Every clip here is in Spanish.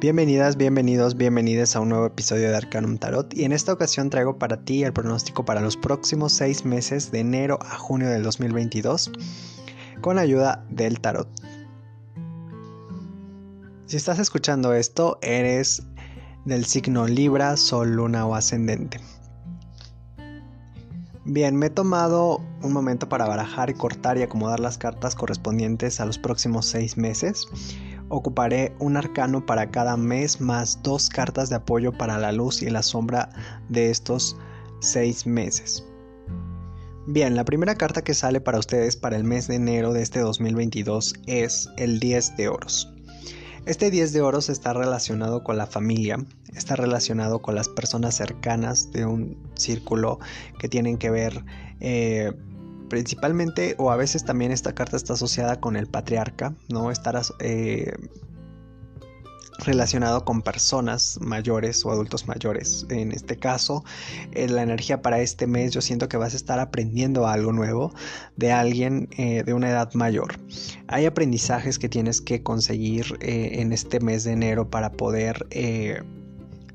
Bienvenidas, bienvenidos, bienvenidas a un nuevo episodio de Arcanum Tarot y en esta ocasión traigo para ti el pronóstico para los próximos seis meses de enero a junio del 2022 con ayuda del tarot. Si estás escuchando esto, eres del signo Libra, Sol, Luna o Ascendente. Bien, me he tomado un momento para barajar, cortar y acomodar las cartas correspondientes a los próximos seis meses ocuparé un arcano para cada mes más dos cartas de apoyo para la luz y la sombra de estos seis meses. Bien, la primera carta que sale para ustedes para el mes de enero de este 2022 es el 10 de oros. Este 10 de oros está relacionado con la familia, está relacionado con las personas cercanas de un círculo que tienen que ver eh, principalmente o a veces también esta carta está asociada con el patriarca, ¿no? Estar eh, relacionado con personas mayores o adultos mayores. En este caso, en la energía para este mes yo siento que vas a estar aprendiendo algo nuevo de alguien eh, de una edad mayor. Hay aprendizajes que tienes que conseguir eh, en este mes de enero para poder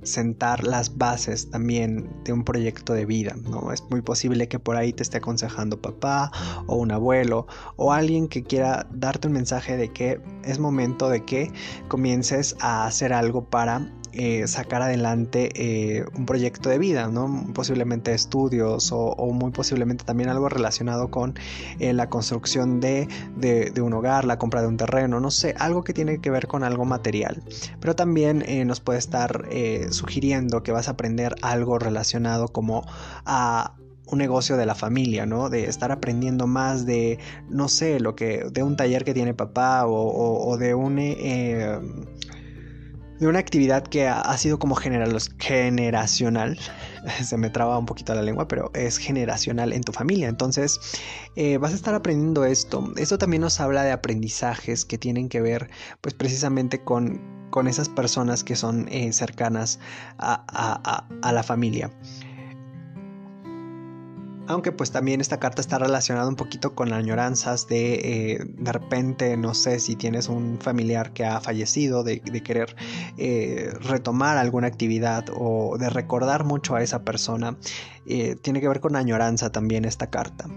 sentar las bases también de un proyecto de vida, ¿no? Es muy posible que por ahí te esté aconsejando papá o un abuelo o alguien que quiera darte un mensaje de que es momento de que comiences a hacer algo para eh, sacar adelante eh, un proyecto de vida, ¿no? Posiblemente estudios o, muy posiblemente también algo relacionado con eh, la construcción de, un hogar, la compra de un terreno, no sé, algo que tiene que ver con algo material. Pero también nos puede estar sugiriendo que vas a aprender algo relacionado como a un negocio de la familia, ¿no? De estar aprendiendo más de, no sé, lo que, de un taller que tiene papá o, de un de una actividad que ha, sido como generacional. Se me traba un poquito la lengua, pero es generacional en tu familia. Entonces, eh, vas a estar aprendiendo esto. Esto también nos habla de aprendizajes que tienen que ver, pues precisamente con, con esas personas que son eh, cercanas a la familia. Aunque pues también esta carta está relacionada un poquito con añoranzas de eh, de repente, no sé si tienes un familiar que ha fallecido, de, querer eh, retomar alguna actividad o de recordar mucho a esa persona. Eh, tiene que ver con añoranza también esta carta.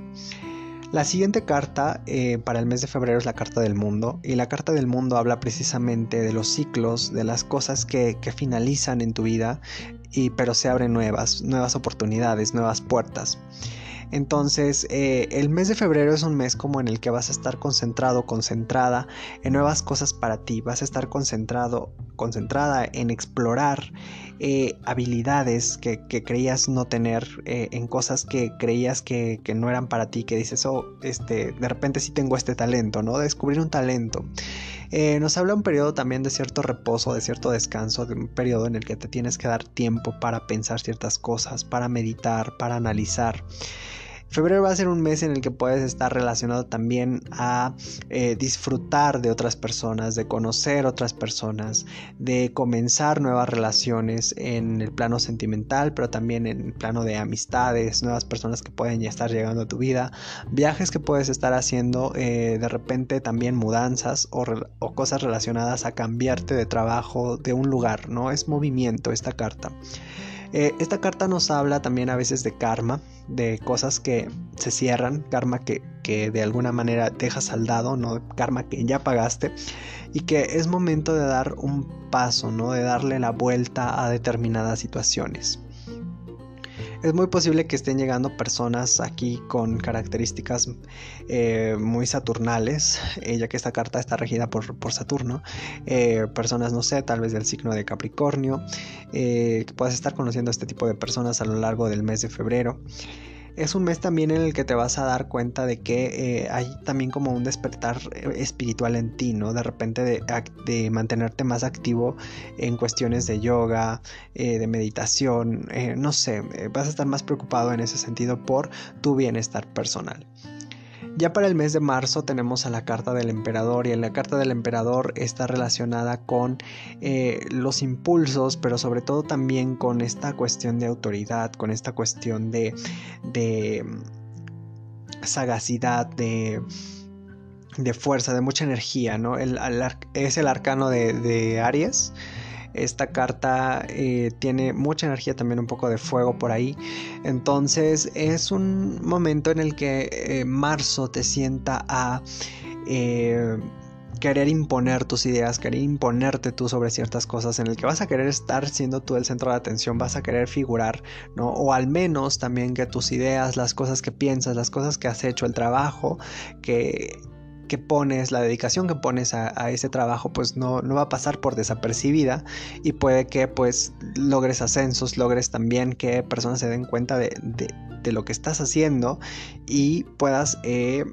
La siguiente carta para el mes de febrero es la carta del mundo y la carta del mundo habla precisamente de los ciclos, de las cosas que, que finalizan en tu vida, y, pero se abren nuevas, nuevas oportunidades, nuevas puertas. Entonces, eh, el mes de febrero es un mes como en el que vas a estar concentrado, concentrada en nuevas cosas para ti. Vas a estar concentrado, concentrada en explorar eh, habilidades que, creías no tener, eh, en cosas que creías que, no eran para ti, que dices, oh, este, de repente sí tengo este talento, ¿no? Descubrir un talento. nos habla un periodo también de cierto reposo, de cierto descanso, de un periodo en el que te tienes que dar tiempo para pensar ciertas cosas, para meditar, para analizar. Febrero va a ser un mes en el que puedes estar relacionado también a eh, disfrutar de otras personas, de conocer otras personas, de comenzar nuevas relaciones en el plano sentimental, pero también en el plano de amistades, nuevas personas que pueden ya estar llegando a tu vida, viajes que puedes estar haciendo, eh, de repente también mudanzas o, o cosas relacionadas a cambiarte de trabajo, de un lugar, ¿no? Es movimiento esta carta. Eh, esta carta nos habla también a veces de karma, de cosas que se cierran, karma que, de alguna manera dejas saldado, ¿no? karma que ya pagaste y que es momento de dar un paso, ¿no? de darle la vuelta a determinadas situaciones. Es muy posible que estén llegando personas aquí con características eh, muy saturnales, eh, ya que esta carta está regida por, Saturno. Eh, personas, no sé, tal vez del signo de Capricornio, que puedas estar conociendo a este tipo de personas a lo largo del mes de febrero es un mes también en el que te vas a dar cuenta de que eh, hay también como un despertar eh, espiritual en ti, ¿no? De repente de, mantenerte más activo en cuestiones de yoga, eh, de meditación, no sé, vas a estar más preocupado en ese sentido por tu bienestar personal. Ya para el mes de marzo tenemos a la carta del emperador y en la carta del emperador está relacionada con eh, los impulsos, pero sobre todo también con esta cuestión de autoridad, con esta cuestión de, de mm, sagacidad, de, de fuerza, de mucha energía, ¿no? es el arcano de, de Aries. Esta carta eh, tiene mucha energía, también un poco de fuego por ahí. Entonces es un momento en el que eh, marzo te sienta a querer imponer tus ideas, querer imponerte tú sobre ciertas cosas, en el que vas a querer estar siendo tú el centro de atención, vas a querer figurar, ¿no? O al menos también que tus ideas, las cosas que piensas, las cosas que has hecho, el trabajo que que pones, la dedicación que pones a, ese trabajo, pues no, no, va a pasar por desapercibida y puede que pues logres ascensos, logres también que personas se den cuenta de, de, lo que estás haciendo y puedas eh,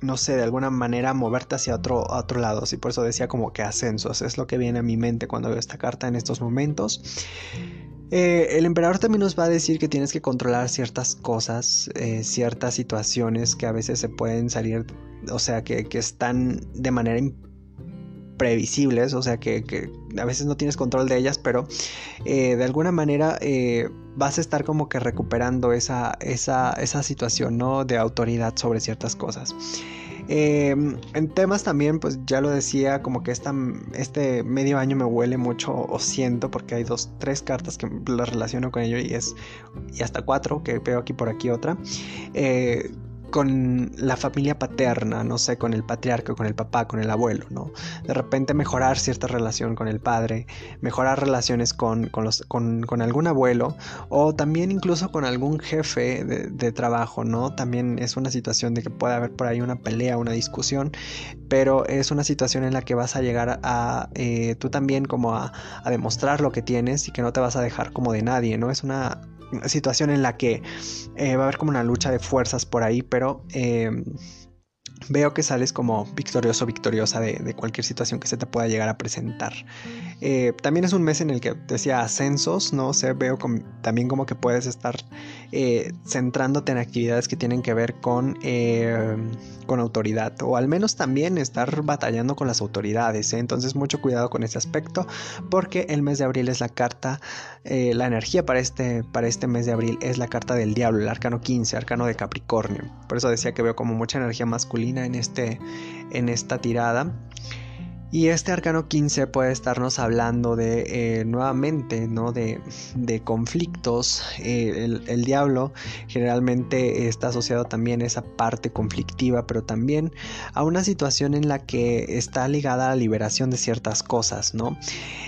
no sé, de alguna manera moverte hacia otro, otro lado. Y por eso decía como que ascensos. Es lo que viene a mi mente cuando veo esta carta en estos momentos. Eh, el emperador también nos va a decir que tienes que controlar ciertas cosas, eh, ciertas situaciones que a veces se pueden salir, o sea, que, que están de manera previsibles, o sea que, a veces no tienes control de ellas, pero eh, de alguna manera vas a estar como que recuperando esa, esa, esa situación ¿no? de autoridad sobre ciertas cosas. Em, en temas también, pues ya lo decía, como que esta, este medio año me huele mucho o siento, porque hay dos, tres cartas que las relaciono con ello y es, y hasta cuatro, que veo aquí por aquí otra. Eh, con la familia paterna, no sé, con el patriarca, con el papá, con el abuelo, ¿no? De repente mejorar cierta relación con el padre, mejorar relaciones con, con, los, con, con algún abuelo o también incluso con algún jefe de, trabajo, ¿no? También es una situación de que puede haber por ahí una pelea, una discusión, pero es una situación en la que vas a llegar a eh, tú también como a demostrar lo que tienes y que no te vas a dejar como de nadie, ¿no? Es una situación en la que eh, va a haber como una lucha de fuerzas por ahí, pero eh, veo que sales como victorioso, victoriosa de, cualquier situación que se te pueda llegar a presentar. Eh, también es un mes en el que decía ascensos, ¿no? sé, veo también como que puedes estar eh, centrándote en actividades que tienen que ver con, eh, con autoridad, o al menos también estar batallando con las autoridades, entonces mucho cuidado con ese aspecto, porque el mes de abril es la carta, la energía para este, para este mes de abril es la carta del diablo, el arcano 15, arcano de Capricornio, por eso decía que veo como mucha energía masculina en, este, en esta tirada. Y este arcano 15 puede estarnos hablando de eh, nuevamente, ¿no? De, conflictos. Eh, el, diablo generalmente está asociado también a esa parte conflictiva, pero también a una situación en la que está ligada a la liberación de ciertas cosas, ¿no?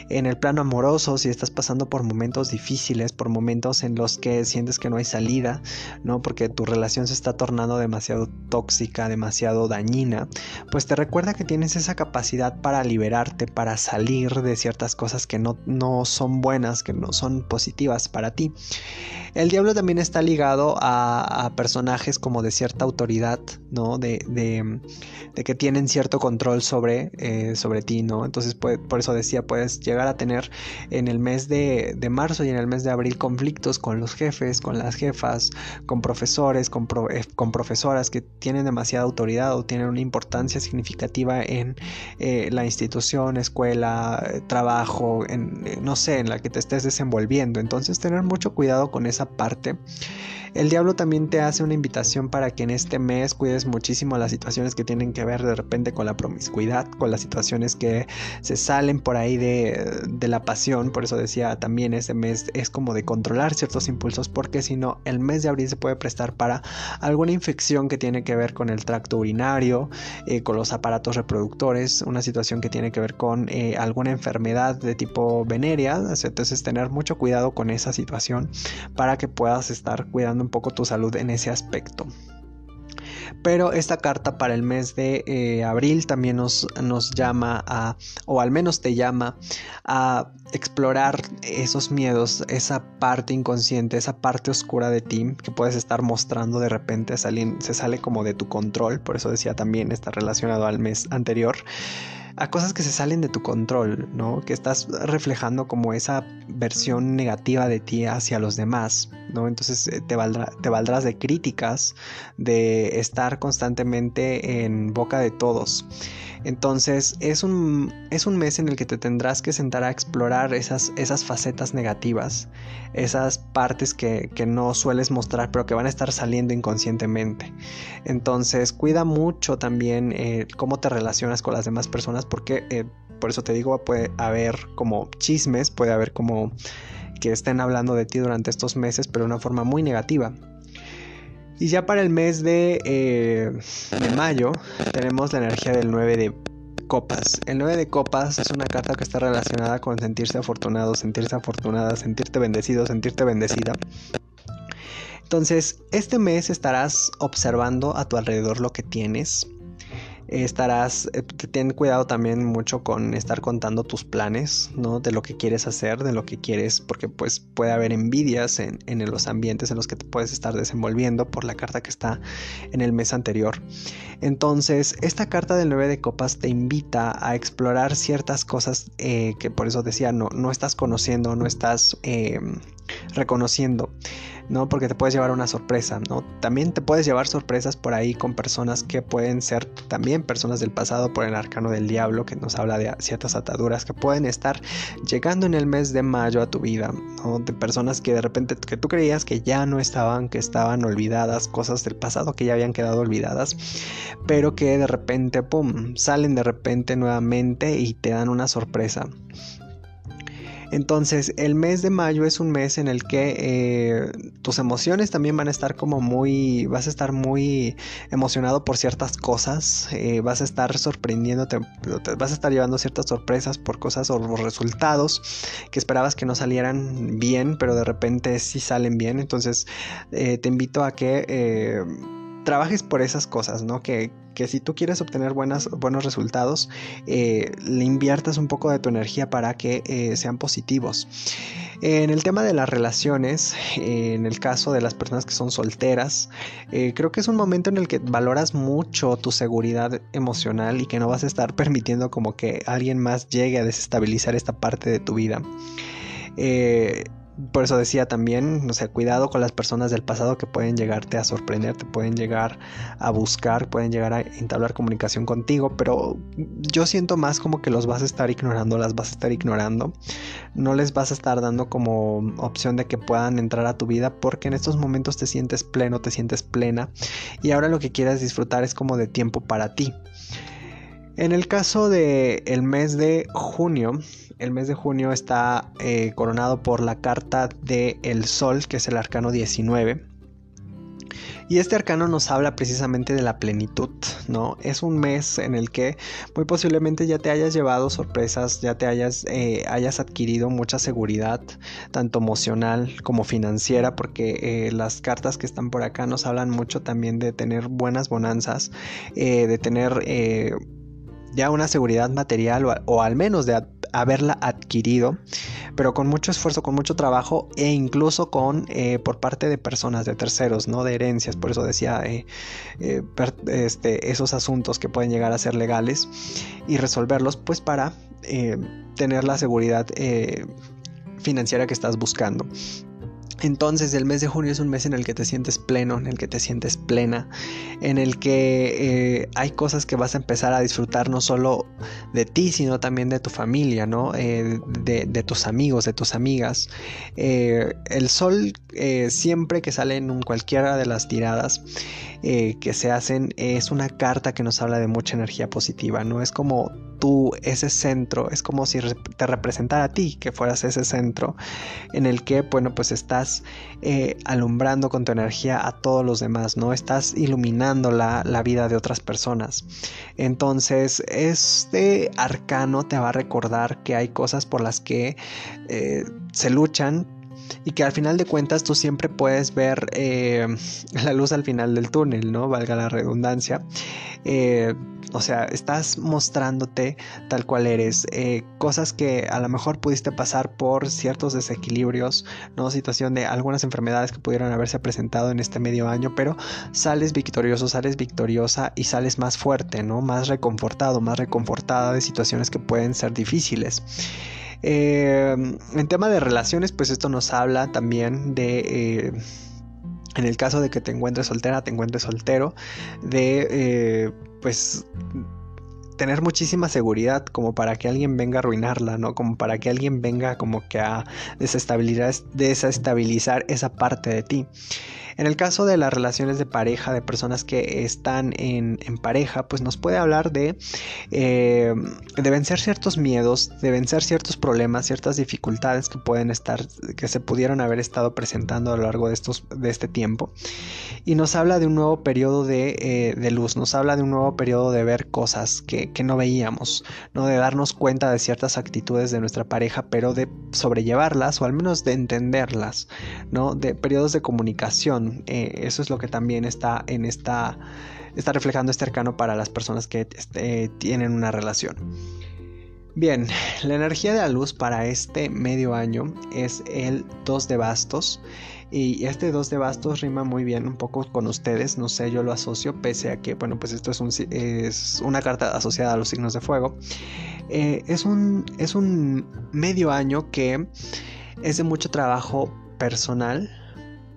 En el plano amoroso, si estás pasando por momentos difíciles, por momentos en los que sientes que no hay salida, ¿no? Porque tu relación se está tornando demasiado tóxica, demasiado dañina, pues te recuerda que tienes esa capacidad para para liberarte, para salir de ciertas cosas que no, no son buenas, que no son positivas para ti. El diablo también está ligado a, personajes como de cierta autoridad, ¿no? De, de, que tienen cierto control sobre, eh, sobre ti, ¿no? Entonces, por eso decía, puedes llegar a tener en el mes de, marzo y en el mes de abril conflictos con los jefes, con las jefas, con profesores, con, eh, con profesoras que tienen demasiada autoridad o tienen una importancia significativa en eh, la institución, escuela, trabajo, en, no sé, en la que te estés desenvolviendo. Entonces, tener mucho cuidado con esa parte. El diablo también te hace una invitación para que en este mes cuides muchísimo las situaciones que tienen que ver de repente con la promiscuidad, con las situaciones que se salen por ahí de, la pasión. Por eso decía también este mes es como de controlar ciertos impulsos porque si no el mes de abril se puede prestar para alguna infección que tiene que ver con el tracto urinario, eh, con los aparatos reproductores, una situación que tiene que ver con eh, alguna enfermedad de tipo venérea. Entonces tener mucho cuidado con esa situación para que puedas estar un poco tu salud en ese aspecto. Pero esta carta para el mes de eh, abril también nos, nos llama a, o al menos te llama a explorar esos miedos, esa parte inconsciente, esa parte oscura de ti que puedes estar mostrando de repente, se sale como de tu control, por eso decía también está relacionado al mes anterior a cosas que se salen de tu control, ¿no? Que estás reflejando como esa versión negativa de ti hacia los demás, ¿no? Entonces eh, te, te valdrás de críticas, de estar constantemente en boca de todos. Entonces es un, es un mes en el que te tendrás que sentar a explorar esas, esas facetas negativas, esas partes que, no sueles mostrar pero que van a estar saliendo inconscientemente. Entonces cuida mucho también eh, cómo te relacionas con las demás personas porque... Eh, por eso te digo, puede haber como chismes, puede haber como que estén hablando de ti durante estos meses, pero de una forma muy negativa. Y ya para el mes de, eh, mayo tenemos la energía del 9 de copas. El 9 de copas es una carta que está relacionada con sentirse afortunado, sentirse afortunada, sentirte bendecido, sentirte bendecida. Entonces, este mes estarás observando a tu alrededor lo que tienes, estarás, eh, ten cuidado también mucho con estar contando tus planes, ¿no? De lo que quieres hacer, de lo que quieres, porque pues puede haber envidias en, en los ambientes en los que te puedes estar desenvolviendo por la carta que está en el mes anterior. Entonces, esta carta del 9 de copas te invita a explorar ciertas cosas eh, que por eso decía, no, no estás conociendo, no estás eh, reconociendo. ¿no? Porque te puedes llevar una sorpresa, ¿no? También te puedes llevar sorpresas por ahí con personas que pueden ser también personas del pasado por el arcano del diablo que nos habla de ciertas ataduras que pueden estar llegando en el mes de mayo a tu vida, ¿no? De personas que de repente que tú creías que ya no estaban, que estaban olvidadas, cosas del pasado que ya habían quedado olvidadas, pero que de repente, pum, salen de repente nuevamente y te dan una sorpresa. Entonces, el mes de mayo es un mes en el que eh, tus emociones también van a estar como muy, vas a estar muy emocionado por ciertas cosas, eh, vas a estar sorprendiéndote, vas a estar llevando ciertas sorpresas por cosas o resultados que esperabas que no salieran bien, pero de repente sí salen bien. Entonces, eh, te invito a que trabajes por esas cosas, ¿no? Que, que si tú quieres obtener buenos resultados, eh, le inviertas un poco de tu energía para que eh, sean positivos. En el tema de las relaciones, en el caso de las personas que son solteras, eh, creo que es un momento en el que valoras mucho tu seguridad emocional y que no vas a estar permitiendo como que alguien más llegue a desestabilizar esta parte de tu vida. Por eso decía también, no sé, cuidado con las personas del pasado que pueden llegarte a sorprender, te pueden llegar a buscar, pueden llegar a entablar comunicación contigo, pero yo siento más como que los vas a estar ignorando, las vas a estar ignorando, no les vas a estar dando como opción de que puedan entrar a tu vida porque en estos momentos te sientes pleno, te sientes plena y ahora lo que quieras disfrutar es como de tiempo para ti. En el caso del el mes de junio, el mes de junio está eh, coronado por la carta de El Sol, que es el arcano 19. Y este arcano nos habla precisamente de la plenitud, ¿no? Es un mes en el que muy posiblemente ya te hayas llevado sorpresas, ya te hayas, eh, hayas adquirido mucha seguridad, tanto emocional como financiera, porque eh, las cartas que están por acá nos hablan mucho también de tener buenas bonanzas, de tener ya una seguridad material o, al menos de haberla adquirido, pero con mucho esfuerzo, con mucho trabajo e incluso con eh, por parte de personas, de terceros, no de herencias. Por eso decía eh, eh, este, esos asuntos que pueden llegar a ser legales y resolverlos, pues para tener la seguridad financiera que estás buscando. Entonces el mes de junio es un mes en el que te sientes pleno, en el que te sientes plena, en el que eh, hay cosas que vas a empezar a disfrutar no solo de ti, sino también de tu familia, ¿no? Eh, de, tus amigos, de tus amigas. Eh, el sol siempre que sale en cualquiera de las tiradas que se hacen es una carta que nos habla de mucha energía positiva, ¿no? Es como tú, ese centro, es como si te representara a ti, que fueras ese centro en el que, bueno, pues estás eh, alumbrando con tu energía a todos los demás, ¿no? Estás iluminando la, vida de otras personas. Entonces, este arcano te va a recordar que hay cosas por las que eh, se luchan, y que al final de cuentas tú siempre puedes ver eh, la luz al final del túnel, ¿no? Valga la redundancia. O sea, estás mostrándote tal cual eres. Eh, cosas que a lo mejor pudiste pasar por ciertos desequilibrios, ¿no? Situación de algunas enfermedades que pudieron haberse presentado en este medio año, pero sales victorioso, sales victoriosa y sales más fuerte, ¿no? Más reconfortado, más reconfortada de situaciones que pueden ser difíciles. Eh, en tema de relaciones, pues esto nos habla también de... Eh, en el caso de que te encuentres soltera, te encuentres soltero, de pues tener muchísima seguridad como para que alguien venga a arruinarla, ¿no? Como para que alguien venga como que a desestabilizar esa parte de ti. En el caso de las relaciones de pareja, de personas que están en, pareja, pues nos puede hablar de, eh, de vencer ciertos miedos, de vencer ciertos problemas, ciertas dificultades que pueden estar, que se pudieron haber estado presentando a lo largo de, estos, de este tiempo. Y nos habla de un nuevo periodo de, eh, de luz, nos habla de un nuevo periodo de ver cosas que, que no veíamos, ¿no? de darnos cuenta de ciertas actitudes de nuestra pareja, pero de sobrellevarlas o al menos de entenderlas, ¿no? de periodos de comunicación. Eh, eso es lo que también está en esta, está reflejando este arcano para las personas que este, tienen una relación. Bien, la energía de la luz para este medio año es el 2 de bastos. Y este 2 de bastos rima muy bien un poco con ustedes, no sé, yo lo asocio, pese a que, bueno, pues esto es, un, es una carta asociada a los signos de fuego. Eh, es, un, es un medio año que es de mucho trabajo personal,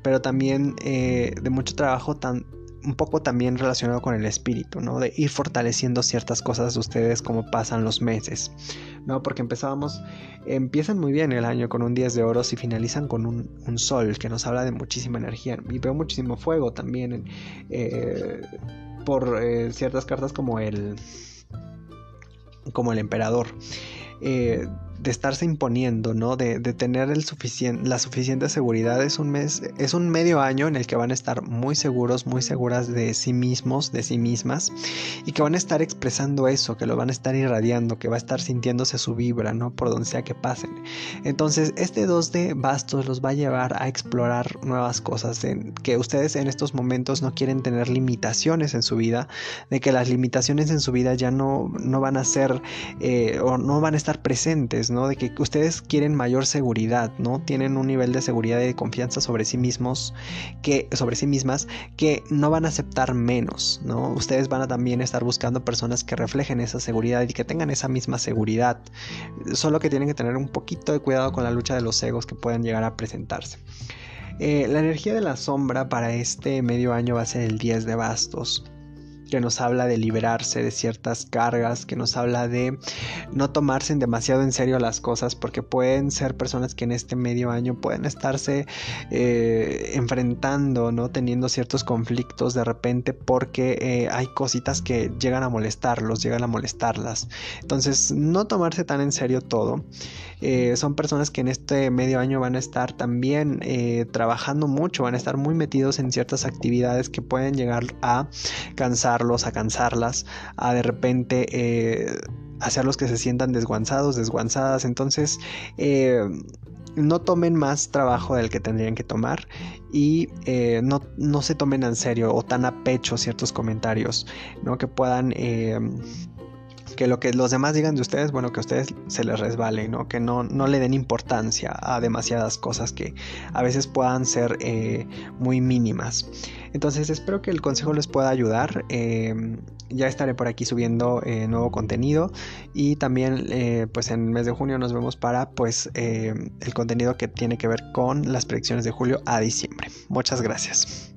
pero también eh, de mucho trabajo tan, un poco también relacionado con el espíritu, ¿no? De ir fortaleciendo ciertas cosas de ustedes como pasan los meses, ¿no? Porque empezábamos, empiezan muy bien el año con un 10 de oros y finalizan con un, sol que nos habla de muchísima energía y veo muchísimo fuego también eh, por eh, ciertas cartas como el como el emperador de estarse imponiendo, ¿no? De, tener el la suficiente seguridad. Es un mes, es un medio año en el que van a estar muy seguros, muy seguras de sí mismos, de sí mismas, y que van a estar expresando eso, que lo van a estar irradiando, que va a estar sintiéndose su vibra, ¿no? Por donde sea que pasen. Entonces, este 2 de bastos los va a llevar a explorar nuevas cosas, en que ustedes en estos momentos no quieren tener limitaciones en su vida, de que las limitaciones en su vida ya no, no van a ser eh, o no van a estar presentes, de que ustedes quieren mayor seguridad, ¿no? Tienen un nivel de seguridad y de confianza sobre sí mismos, que, sobre sí mismas, que no van a aceptar menos, ¿no? Ustedes van a también estar buscando personas que reflejen esa seguridad y que tengan esa misma seguridad. Solo que tienen que tener un poquito de cuidado con la lucha de los egos que puedan llegar a presentarse. Eh, la energía de la sombra para este medio año va a ser el 10 de bastos que nos habla de liberarse de ciertas cargas, que nos habla de no tomarse demasiado en serio las cosas, porque pueden ser personas que en este medio año pueden estarse eh, enfrentando, ¿no? Teniendo ciertos conflictos de repente porque eh, hay cositas que llegan a molestarlos, llegan a molestarlas. Entonces, no tomarse tan en serio todo. Eh, son personas que en este medio año van a estar también trabajando mucho, van a estar muy metidos en ciertas actividades que pueden llegar a cansar a cansarlas, a de repente eh, hacerlos que se sientan desguanzados, desguanzadas. Entonces, eh, no tomen más trabajo del que tendrían que tomar y eh, no, no, se tomen en serio o tan a pecho ciertos comentarios, ¿no? Que puedan que lo que los demás digan de ustedes, bueno, que a ustedes se les resbale. Que no, no le den importancia a demasiadas cosas que a veces puedan ser eh, muy mínimas. Entonces espero que el consejo les pueda ayudar. Em, ya estaré por aquí subiendo eh, nuevo contenido y también eh, pues en el mes de junio nos vemos para pues em, el contenido que tiene que ver con las predicciones de julio a diciembre. Muchas gracias.